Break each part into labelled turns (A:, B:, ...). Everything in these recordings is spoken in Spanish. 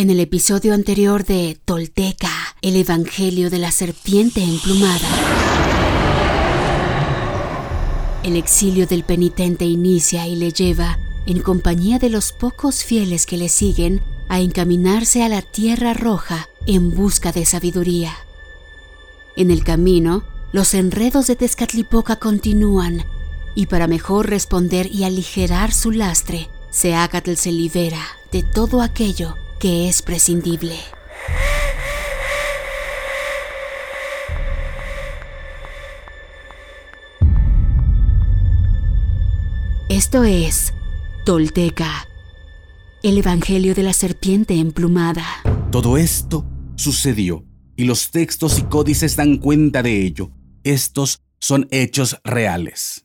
A: En el episodio anterior de Tolteca, el Evangelio de la Serpiente Emplumada. El exilio del penitente inicia y le lleva, en compañía de los pocos fieles que le siguen, a encaminarse a la Tierra Roja en busca de sabiduría. En el camino, los enredos de Tezcatlipoca continúan, y para mejor responder y aligerar su lastre, Seacatl se libera de todo aquello que es prescindible. Esto es Tolteca, el Evangelio de la Serpiente Emplumada.
B: Todo esto sucedió y los textos y códices dan cuenta de ello. Estos son hechos reales.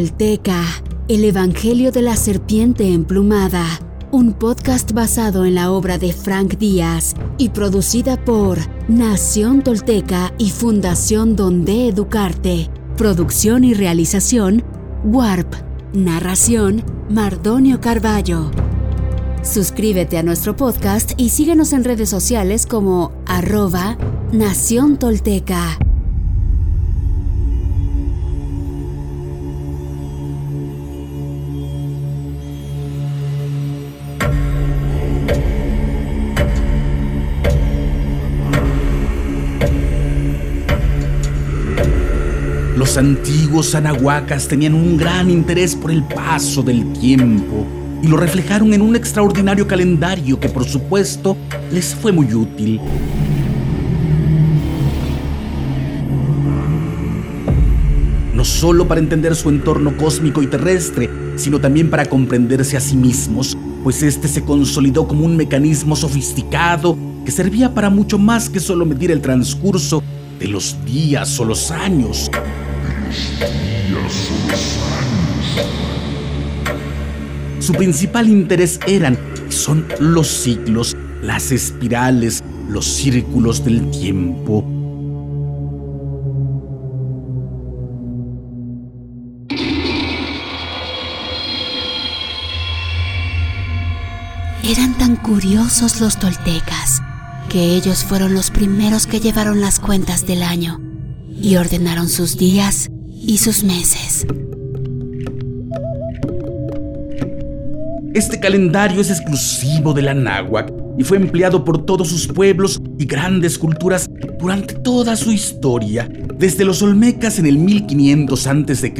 A: Tolteca, el Evangelio de la Serpiente Emplumada, un podcast basado en la obra de Frank Díaz y producida por Nación Tolteca y Fundación Donde Educarte. Producción y realización, Warp. Narración, Mardonio Carballo. Suscríbete a nuestro podcast y síguenos en redes sociales como arroba Nación Tolteca.
B: Los antiguos anahuacas tenían un gran interés por el paso del tiempo y lo reflejaron en un extraordinario calendario que por supuesto les fue muy útil. No solo para entender su entorno cósmico y terrestre, sino también para comprenderse a sí mismos, pues este se consolidó como un mecanismo sofisticado que servía para mucho más que solo medir el transcurso de los días o los años. Su principal interés eran y son los ciclos, las espirales, los círculos del tiempo.
A: Eran tan curiosos los toltecas que ellos fueron los primeros que llevaron las cuentas del año y ordenaron sus días y sus meses.
B: Este calendario es exclusivo de la y fue empleado por todos sus pueblos y grandes culturas durante toda su historia, desde los olmecas en el 1500 a.C.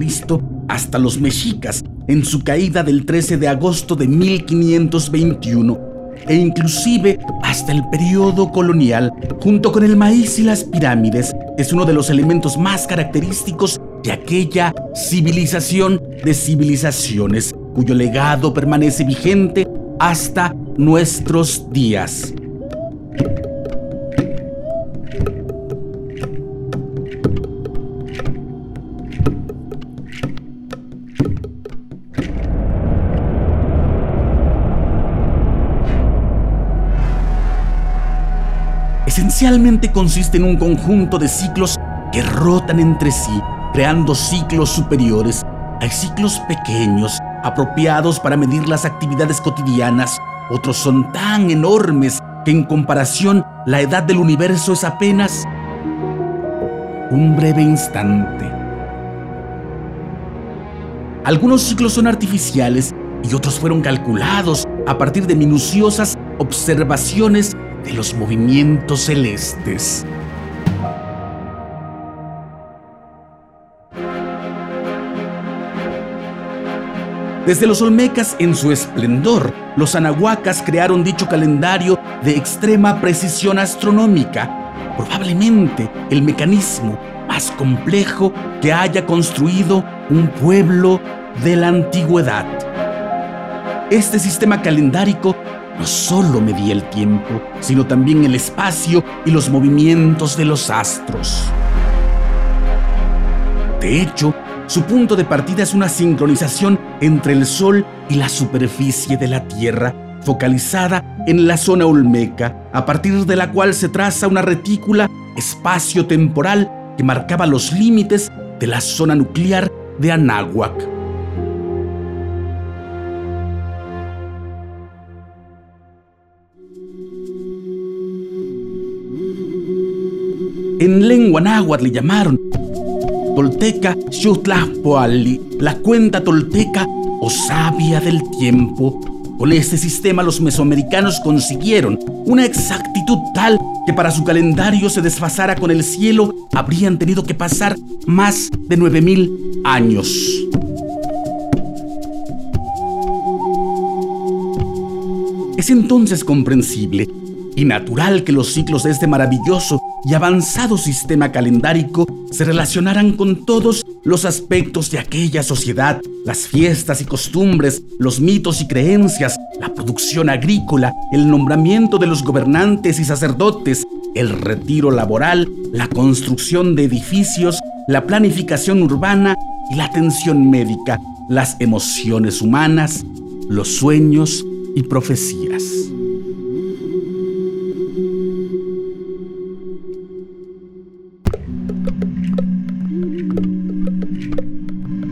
B: hasta los mexicas en su caída del 13 de agosto de 1521 e inclusive hasta el periodo colonial, junto con el maíz y las pirámides, es uno de los elementos más característicos de aquella civilización de civilizaciones, cuyo legado permanece vigente hasta nuestros días. Esencialmente consiste en un conjunto de ciclos que rotan entre sí, creando ciclos superiores. Hay ciclos pequeños, apropiados para medir las actividades cotidianas. Otros son tan enormes que en comparación la edad del universo es apenas un breve instante. Algunos ciclos son artificiales y otros fueron calculados a partir de minuciosas observaciones de los movimientos celestes. Desde los Olmecas en su esplendor, los anahuacas crearon dicho calendario de extrema precisión astronómica, probablemente el mecanismo más complejo que haya construido un pueblo de la antigüedad. Este sistema calendárico no solo medía el tiempo, sino también el espacio y los movimientos de los astros. De hecho, su punto de partida es una sincronización entre el Sol y la superficie de la Tierra, focalizada en la zona olmeca, a partir de la cual se traza una retícula espacio-temporal que marcaba los límites de la zona nuclear de Anáhuac. En lengua náhuatl le llamaron Tolteca Xutlahpoalli, la cuenta tolteca o sabia del tiempo. Con este sistema los mesoamericanos consiguieron una exactitud tal que para su calendario se desfasara con el cielo habrían tenido que pasar más de 9000 años. Es entonces comprensible y natural que los ciclos de este maravilloso y avanzado sistema calendárico se relacionaran con todos los aspectos de aquella sociedad, las fiestas y costumbres, los mitos y creencias, la producción agrícola, el nombramiento de los gobernantes y sacerdotes, el retiro laboral, la construcción de edificios, la planificación urbana y la atención médica, las emociones humanas, los sueños y profecías.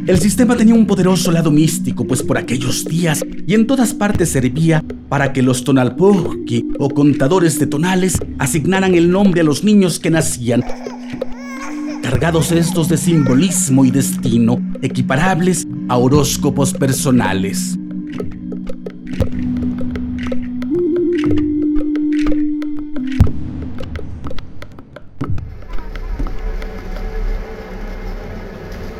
B: El sistema tenía un poderoso lado místico, pues por aquellos días y en todas partes servía para que los tonalpohki o contadores de tonales asignaran el nombre a los niños que nacían, cargados estos de simbolismo y destino, equiparables a horóscopos personales.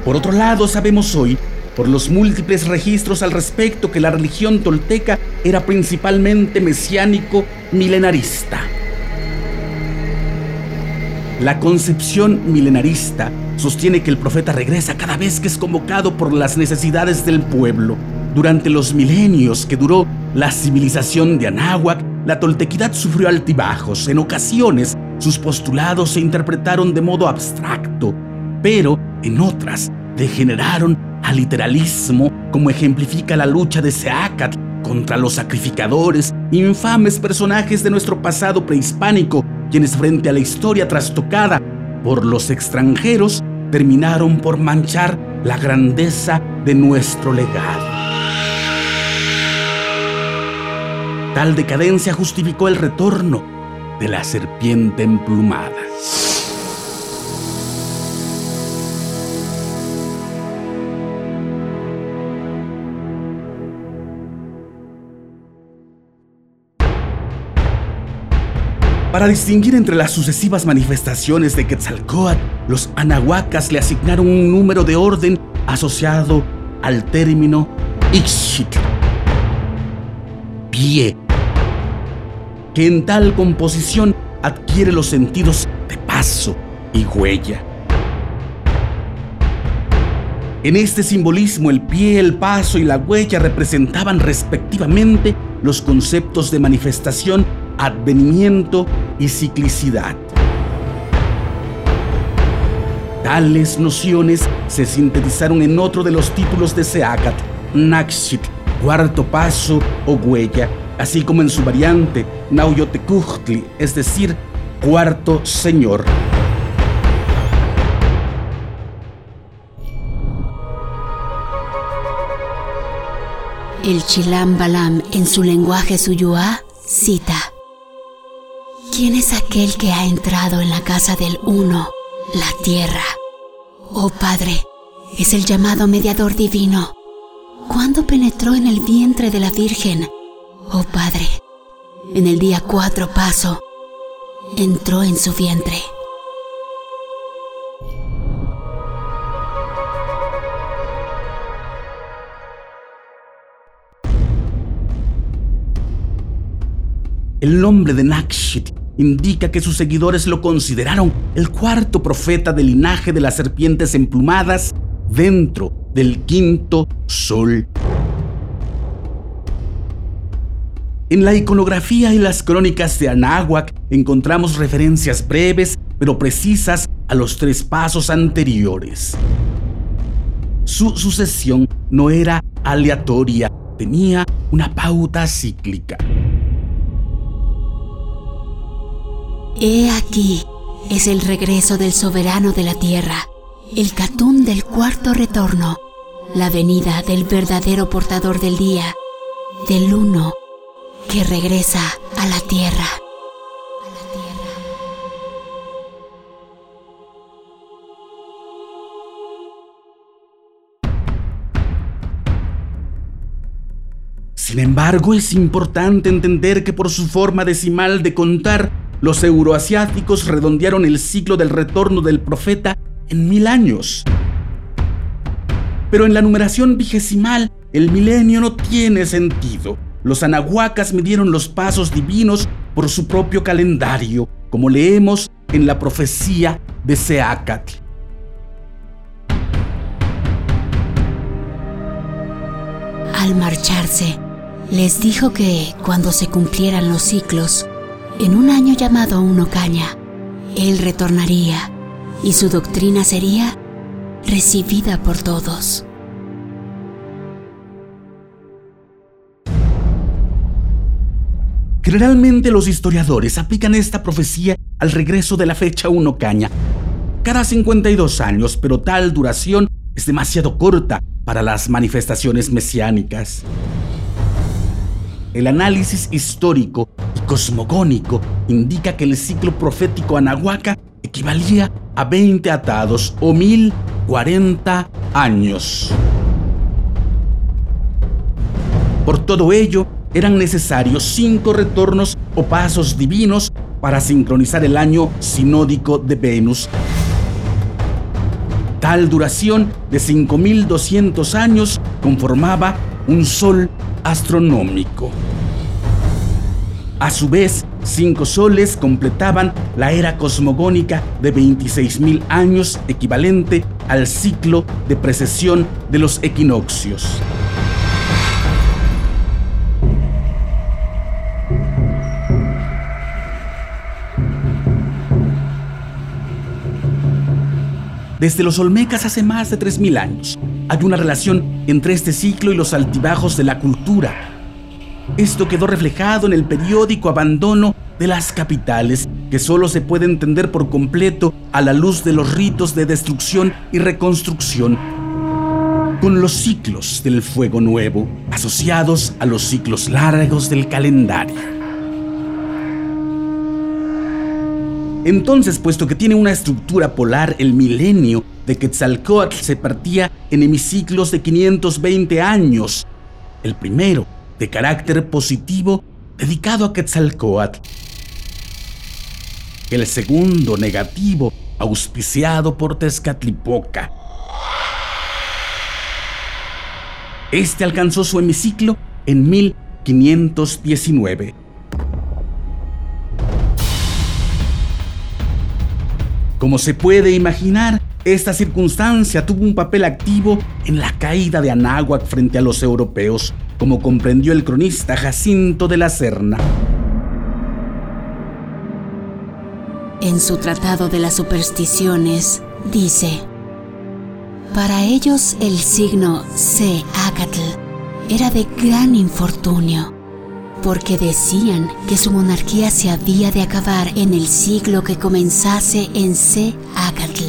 B: Por otro lado, sabemos hoy, por los múltiples registros al respecto, que la religión tolteca era principalmente mesiánico milenarista. La concepción milenarista sostiene que el profeta regresa cada vez que es convocado por las necesidades del pueblo. Durante los milenios que duró la civilización de Anáhuac, la toltequidad sufrió altibajos. En ocasiones, sus postulados se interpretaron de modo abstracto, pero en otras degeneraron al literalismo, como ejemplifica la lucha de Seacat contra los sacrificadores, infames personajes de nuestro pasado prehispánico, quienes frente a la historia trastocada por los extranjeros terminaron por manchar la grandeza de nuestro legado. Tal decadencia justificó el retorno de la serpiente emplumada. Para distinguir entre las sucesivas manifestaciones de Quetzalcoatl, los anahuacas le asignaron un número de orden asociado al término Ixchit, pie, que en tal composición adquiere los sentidos de paso y huella. En este simbolismo el pie, el paso y la huella representaban respectivamente los conceptos de manifestación advenimiento y ciclicidad. Tales nociones se sintetizaron en otro de los títulos de Seacat, Naxit, cuarto paso o huella, así como en su variante Nauyotecuhtli, es decir, cuarto señor.
A: El Chilam Balam en su lenguaje suyuá cita ¿Quién es aquel que ha entrado en la casa del uno, la tierra? Oh Padre, es el llamado mediador divino. ¿Cuándo penetró en el vientre de la Virgen? Oh Padre, en el día cuatro paso, entró en su vientre.
B: El nombre de Nakshit indica que sus seguidores lo consideraron el cuarto profeta del linaje de las serpientes emplumadas dentro del quinto sol. En la iconografía y las crónicas de Anáhuac encontramos referencias breves pero precisas a los tres pasos anteriores. Su sucesión no era aleatoria, tenía una pauta cíclica.
A: He aquí es el regreso del soberano de la tierra, el catún del cuarto retorno, la venida del verdadero portador del día, del uno que regresa a la tierra.
B: Sin embargo, es importante entender que por su forma decimal de contar, los euroasiáticos redondearon el ciclo del retorno del profeta en mil años. Pero en la numeración vigesimal, el milenio no tiene sentido. Los anahuacas midieron los pasos divinos por su propio calendario, como leemos en la profecía de Seacatl.
A: Al marcharse, les dijo que cuando se cumplieran los ciclos, en un año llamado Uno Caña, él retornaría y su doctrina sería recibida por todos.
B: Generalmente los historiadores aplican esta profecía al regreso de la fecha Uno Caña, cada 52 años, pero tal duración es demasiado corta para las manifestaciones mesiánicas. El análisis histórico y cosmogónico indica que el ciclo profético anahuaca equivalía a 20 atados o 1040 años. Por todo ello, eran necesarios cinco retornos o pasos divinos para sincronizar el año sinódico de Venus. Tal duración de 5200 años conformaba un sol astronómico. A su vez, cinco soles completaban la era cosmogónica de 26.000 años equivalente al ciclo de precesión de los equinoccios. Desde los Olmecas hace más de 3.000 años, hay una relación entre este ciclo y los altibajos de la cultura. Esto quedó reflejado en el periódico abandono de las capitales, que solo se puede entender por completo a la luz de los ritos de destrucción y reconstrucción, con los ciclos del fuego nuevo, asociados a los ciclos largos del calendario. Entonces, puesto que tiene una estructura polar, el milenio de Quetzalcoatl se partía en hemiciclos de 520 años. El primero, de carácter positivo, dedicado a Quetzalcoatl. El segundo, negativo, auspiciado por Tezcatlipoca. Este alcanzó su hemiciclo en 1519. Como se puede imaginar, esta circunstancia tuvo un papel activo en la caída de Anáhuac frente a los europeos, como comprendió el cronista Jacinto de la Serna.
A: En su Tratado de las Supersticiones dice, para ellos el signo C. Acatl era de gran infortunio porque decían que su monarquía se había de acabar en el siglo que comenzase en C. Acatl.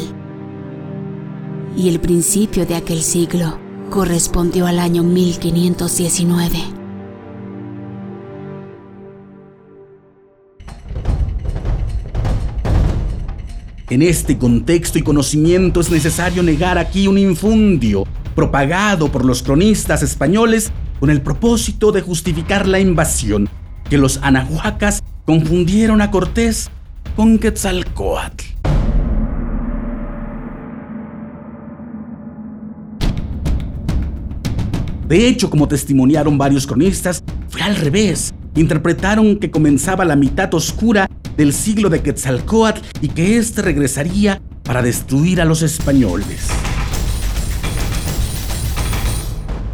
A: Y el principio de aquel siglo correspondió al año 1519.
B: En este contexto y conocimiento es necesario negar aquí un infundio propagado por los cronistas españoles con el propósito de justificar la invasión, que los anahuacas confundieron a Cortés con Quetzalcoatl. De hecho, como testimoniaron varios cronistas, fue al revés. Interpretaron que comenzaba la mitad oscura del siglo de Quetzalcoatl y que éste regresaría para destruir a los españoles.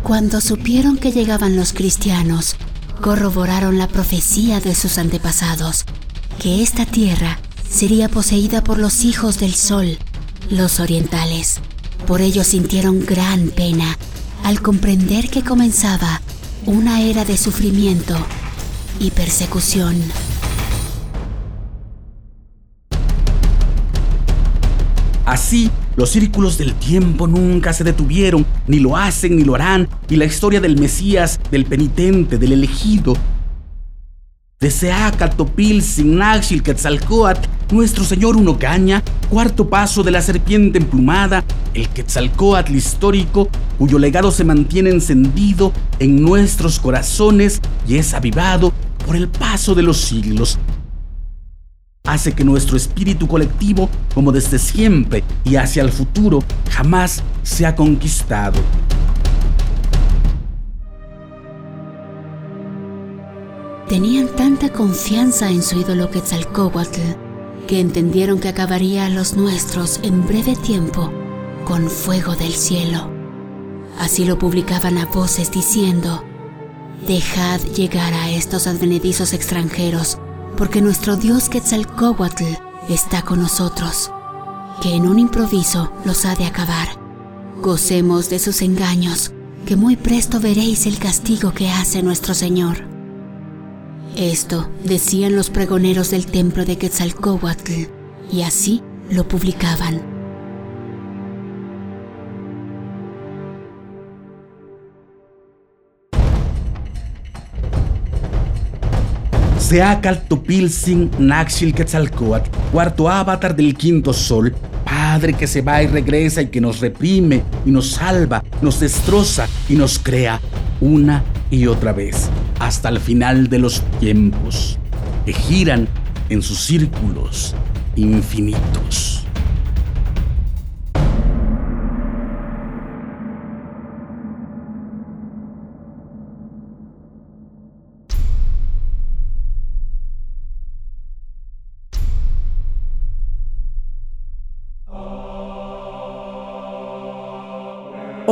A: Cuando supieron que llegaban los cristianos, corroboraron la profecía de sus antepasados, que esta tierra sería poseída por los hijos del sol, los orientales. Por ello sintieron gran pena al comprender que comenzaba una era de sufrimiento y persecución.
B: Así, los círculos del tiempo nunca se detuvieron, ni lo hacen ni lo harán, y la historia del Mesías, del penitente, del elegido, de Seacatopil, Signaxil, Quetzalcoatl, nuestro señor Unocaña, cuarto paso de la serpiente emplumada, el Quetzalcoatl histórico, cuyo legado se mantiene encendido en nuestros corazones y es avivado por el paso de los siglos, hace que nuestro espíritu colectivo, como desde siempre y hacia el futuro, jamás sea conquistado.
A: Tenían tanta confianza en su ídolo Quetzalcóatl que entendieron que acabaría a los nuestros en breve tiempo con fuego del cielo. Así lo publicaban a voces diciendo, Dejad llegar a estos advenedizos extranjeros porque nuestro Dios Quetzalcóatl está con nosotros, que en un improviso los ha de acabar. Gocemos de sus engaños, que muy presto veréis el castigo que hace nuestro Señor. Esto decían los pregoneros del templo de Quetzalcóatl, y así lo publicaban.
B: Seacaltopilsin Naxil Quetzalcoatl, cuarto avatar del quinto sol, Padre que se va y regresa y que nos reprime y nos salva, nos destroza y nos crea una y otra vez, hasta el final de los tiempos, que giran en sus círculos infinitos.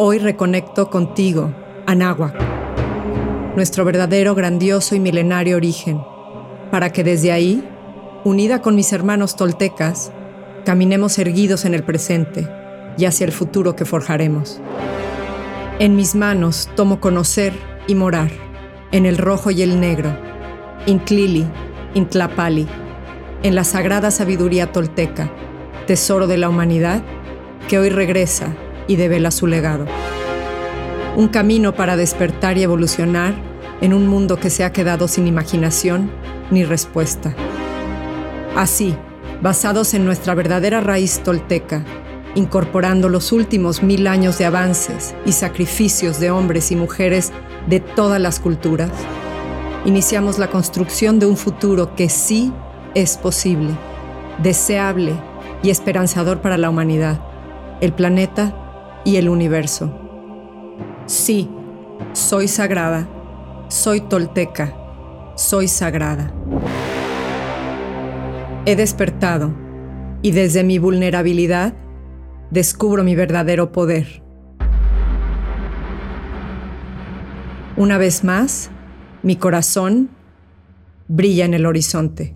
C: Hoy reconecto contigo, Anáhuac, nuestro verdadero, grandioso y milenario origen, para que desde ahí, unida con mis hermanos toltecas, caminemos erguidos en el presente y hacia el futuro que forjaremos. En mis manos tomo conocer y morar, en el rojo y el negro, Intlili, Intlapali, en la sagrada sabiduría tolteca, tesoro de la humanidad, que hoy regresa y devela su legado. Un camino para despertar y evolucionar en un mundo que se ha quedado sin imaginación ni respuesta. Así, basados en nuestra verdadera raíz tolteca, incorporando los últimos mil años de avances y sacrificios de hombres y mujeres de todas las culturas, iniciamos la construcción de un futuro que sí es posible, deseable y esperanzador para la humanidad, el planeta y el universo. Sí, soy sagrada, soy tolteca, soy sagrada. He despertado y desde mi vulnerabilidad descubro mi verdadero poder. Una vez más, mi corazón brilla en el horizonte.